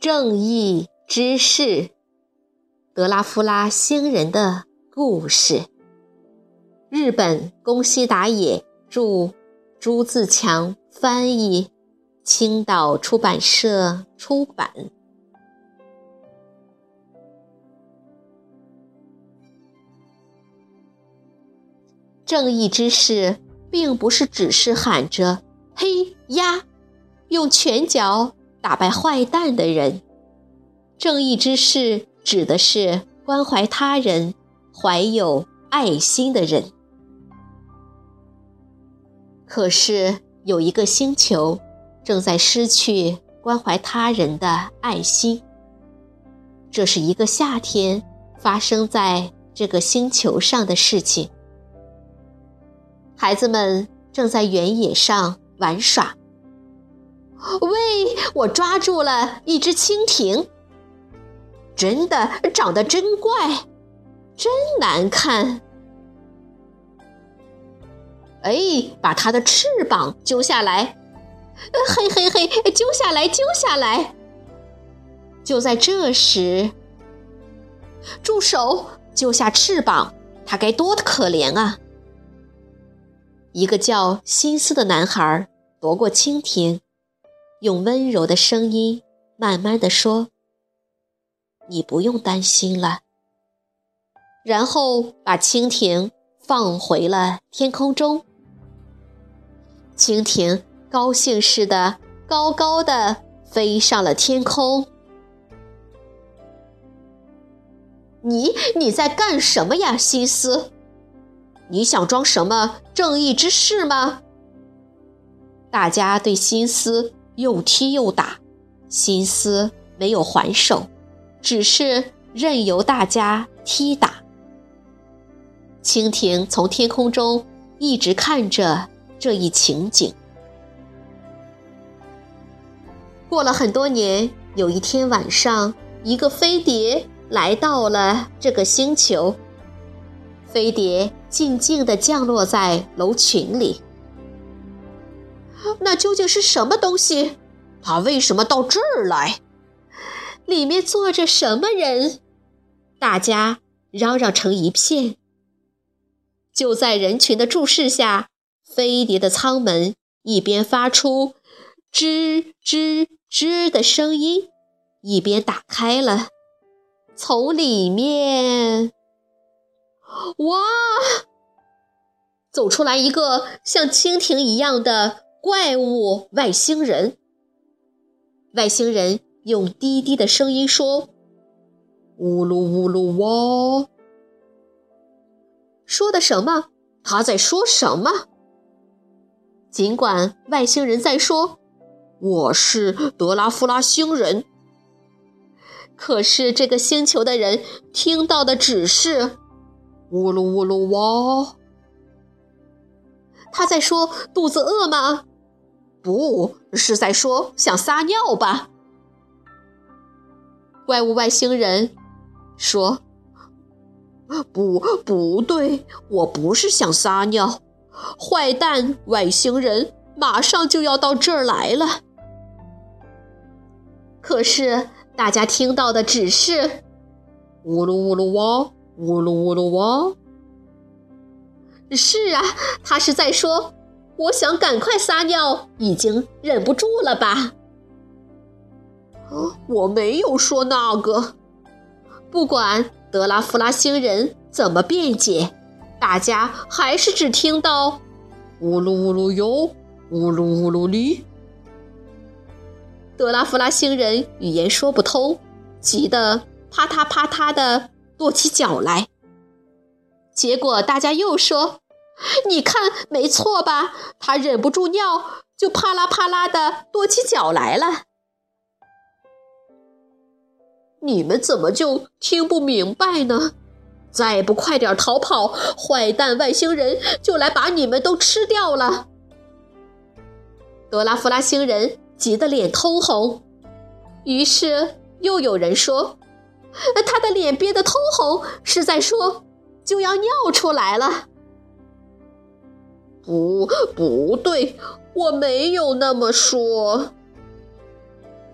正义之士，德拉夫拉星人的故事。日本宫西达也著，朱自强翻译，青岛出版社出版。正义之士，并不是只是喊着“嘿呀”，用拳脚。打败坏蛋的人，正义之士指的是关怀他人、怀有爱心的人。可是有一个星球正在失去关怀他人的爱心。这是一个夏天发生在这个星球上的事情。孩子们正在原野上玩耍。喂，我抓住了一只蜻蜓，真的长得真怪，真难看。哎，把它的翅膀揪下来！嘿嘿嘿，揪下来，揪下来！就在这时，住手！揪下翅膀，它该多可怜啊！一个叫心思的男孩夺过蜻蜓。用温柔的声音慢慢的说：“你不用担心了。”然后把蜻蜓放回了天空中。蜻蜓高兴似的高高的飞上了天空。你你在干什么呀，心思？你想装什么正义之士吗？大家对心思。又踢又打，心思没有还手，只是任由大家踢打。蜻蜓从天空中一直看着这一情景。过了很多年，有一天晚上，一个飞碟来到了这个星球。飞碟静静地降落在楼群里。那究竟是什么东西？它为什么到这儿来？里面坐着什么人？大家嚷嚷成一片。就在人群的注视下，飞碟的舱门一边发出吱吱吱的声音，一边打开了。从里面，哇，走出来一个像蜻蜓一样的。怪物外星人。外星人用低低的声音说：“呜噜呜噜哇。”说的什么？他在说什么？尽管外星人在说：“我是德拉夫拉星人。”可是这个星球的人听到的只是“呜噜呜噜哇。”他在说：“肚子饿吗？”不是在说想撒尿吧？怪物外星人说：“不，不对，我不是想撒尿。”坏蛋外星人马上就要到这儿来了。可是大家听到的只是“呜噜呜噜哇，呜噜呜噜哇”。是啊，他是在说。我想赶快撒尿，已经忍不住了吧？我没有说那个。不管德拉夫拉星人怎么辩解，大家还是只听到“呜噜呜噜哟，呜噜呜噜哩”。德拉夫拉星人语言说不通，急得啪嗒啪嗒的跺起脚来。结果大家又说：“你看，没错吧？他忍不住尿，就啪啦啪啦的跺起脚来了。”你们怎么就听不明白呢？再不快点逃跑，坏蛋外星人就来把你们都吃掉了！德拉夫拉星人。急得脸通红，于是又有人说：“他的脸憋得通红，是在说就要尿出来了。”不，不对，我没有那么说。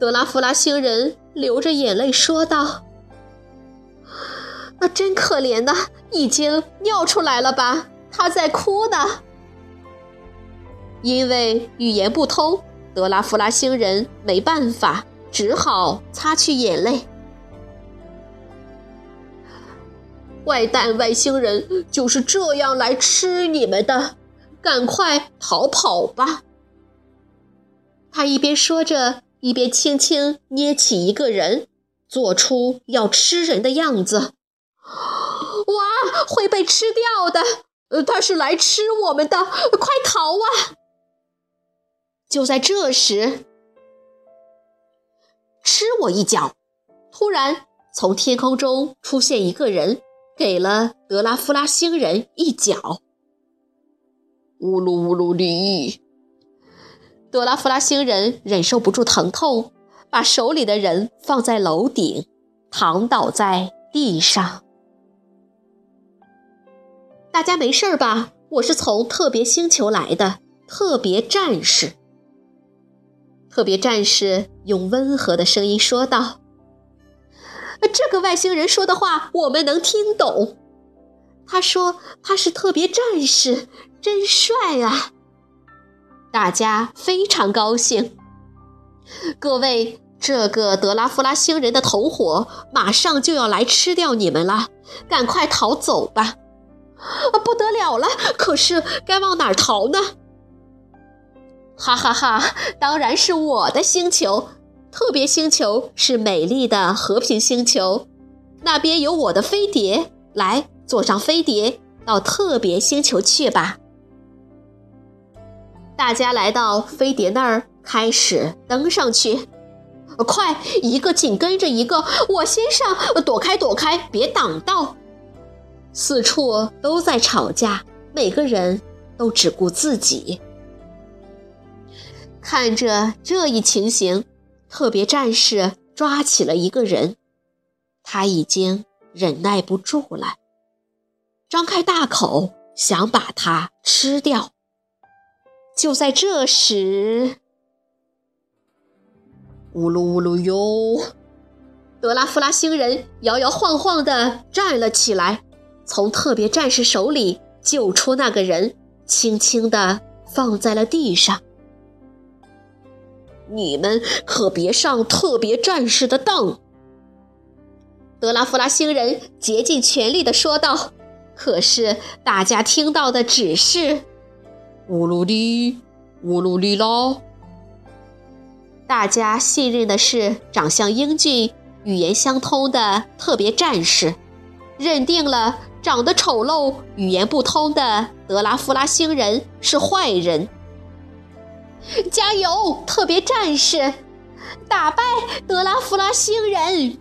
德拉夫拉星人流着眼泪说道：“那，真可怜呐，已经尿出来了吧？他在哭呢，因为语言不通。”德拉夫拉星人没办法，只好擦去眼泪。坏蛋外星人就是这样来吃你们的，赶快逃跑吧！他一边说着，一边轻轻捏起一个人，做出要吃人的样子。哇，会被吃掉的！呃，他是来吃我们的，快逃啊！就在这时，吃我一脚！突然，从天空中出现一个人，给了德拉夫拉星人一脚。呜噜呜噜哩！朵拉夫拉星人忍受不住疼痛，把手里的人放在楼顶，躺倒在地上。大家没事吧？我是从特别星球来的特别战士。特别战士用温和的声音说道：“这个外星人说的话我们能听懂。他说他是特别战士，真帅啊！大家非常高兴。各位，这个德拉夫拉星人的同伙马上就要来吃掉你们了，赶快逃走吧！啊，不得了了！可是该往哪儿逃呢？”哈哈哈！当然是我的星球，特别星球是美丽的和平星球，那边有我的飞碟，来坐上飞碟到特别星球去吧。大家来到飞碟那儿，开始登上去，快，一个紧跟着一个，我先上，躲开躲开，别挡道。四处都在吵架，每个人都只顾自己。看着这一情形，特别战士抓起了一个人，他已经忍耐不住了，张开大口想把它吃掉。就在这时，呜噜呜噜哟，德拉夫拉星人摇摇晃晃地站了起来，从特别战士手里救出那个人，轻轻地放在了地上。你们可别上特别战士的当！德拉夫拉星人竭尽全力地说道。可是大家听到的只是“乌鲁里，乌鲁里啦”。大家信任的是长相英俊、语言相通的特别战士，认定了长得丑陋、语言不通的德拉夫拉星人是坏人。加油，特别战士！打败德拉夫拉星人！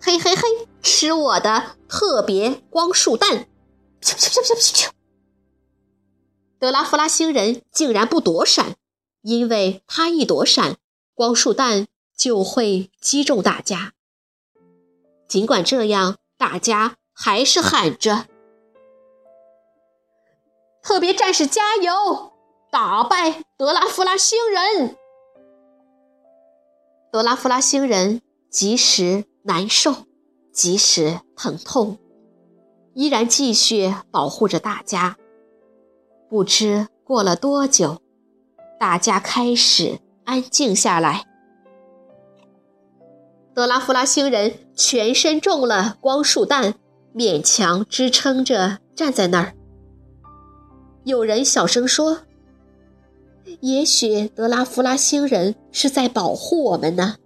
嘿嘿嘿，吃我的特别光束弹！咻咻咻咻咻咻！德拉夫拉星人竟然不躲闪，因为他一躲闪，光束弹就会击中大家。尽管这样，大家还是喊着。特别战士加油，打败德拉夫拉星人！德拉夫拉星人即时难受，即使疼痛，依然继续保护着大家。不知过了多久，大家开始安静下来。德拉夫拉星人全身中了光束弹，勉强支撑着站在那儿。有人小声说：“也许德拉夫拉星人是在保护我们呢。”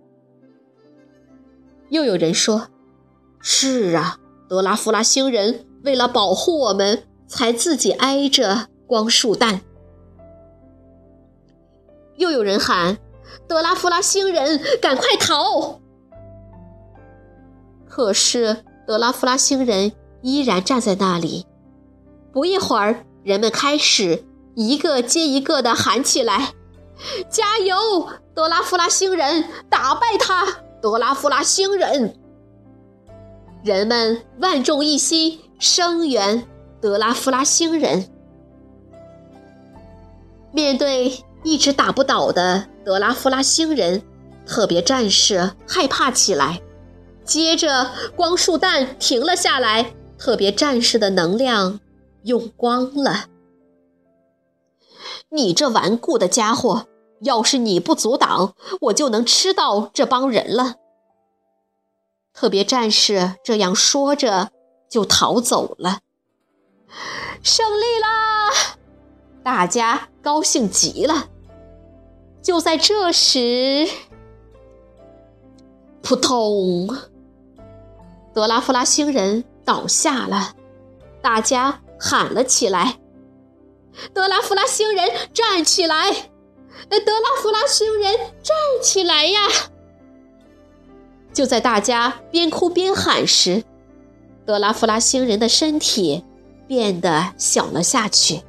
又有人说：“是啊，德拉夫拉星人为了保护我们，才自己挨着光束弹。”又有人喊：“德拉夫拉星人，赶快逃！”可是德拉夫拉星人依然站在那里。不一会儿，人们开始一个接一个的喊起来：“加油，德拉夫拉星人，打败他！德拉夫拉星人！”人们万众一心，声援德拉夫拉星人。面对。一直打不倒的德拉夫拉星人，特别战士害怕起来。接着，光束弹停了下来，特别战士的能量用光了。你这顽固的家伙，要是你不阻挡，我就能吃到这帮人了。特别战士这样说着，就逃走了。胜利啦！大家高兴极了。就在这时，扑通！德拉夫拉星人倒下了，大家喊了起来：“德拉夫拉星人站起来！德拉夫拉星人站起来呀！”就在大家边哭边喊时，德拉夫拉星人的身体变得小了下去，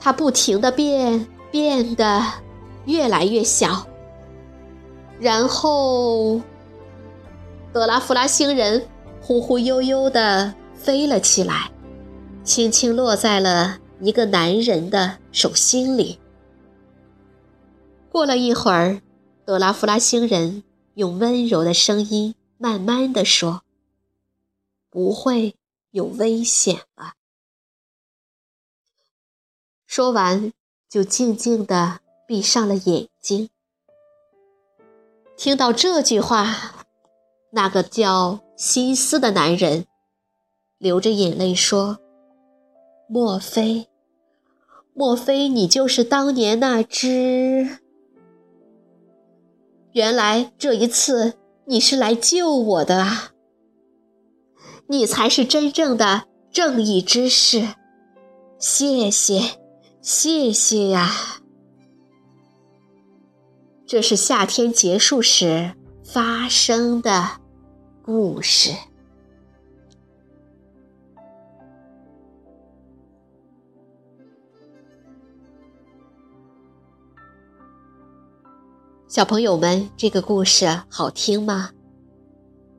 他不停的变。变得越来越小，然后德拉夫拉星人忽忽悠悠地飞了起来，轻轻落在了一个男人的手心里。过了一会儿，德拉夫拉星人用温柔的声音慢慢地说：“不会有危险了。”说完。就静静地闭上了眼睛。听到这句话，那个叫西斯的男人流着眼泪说：“莫非，莫非你就是当年那只？原来这一次你是来救我的啊！你才是真正的正义之士，谢谢。”谢谢呀！这是夏天结束时发生的故事。小朋友们，这个故事好听吗？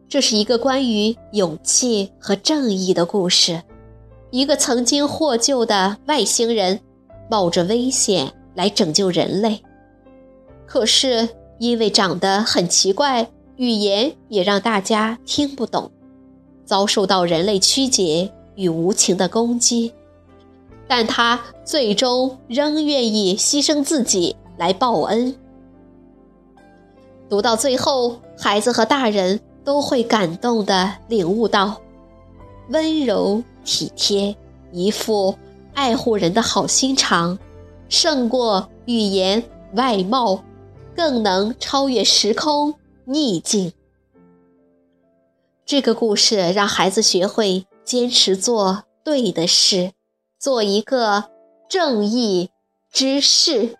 这是一个关于勇气和正义的故事。一个曾经获救的外星人。冒着危险来拯救人类，可是因为长得很奇怪，语言也让大家听不懂，遭受到人类曲解与无情的攻击。但他最终仍愿意牺牲自己来报恩。读到最后，孩子和大人都会感动地领悟到，温柔体贴，一副。爱护人的好心肠，胜过语言外貌，更能超越时空逆境。这个故事让孩子学会坚持做对的事，做一个正义之士。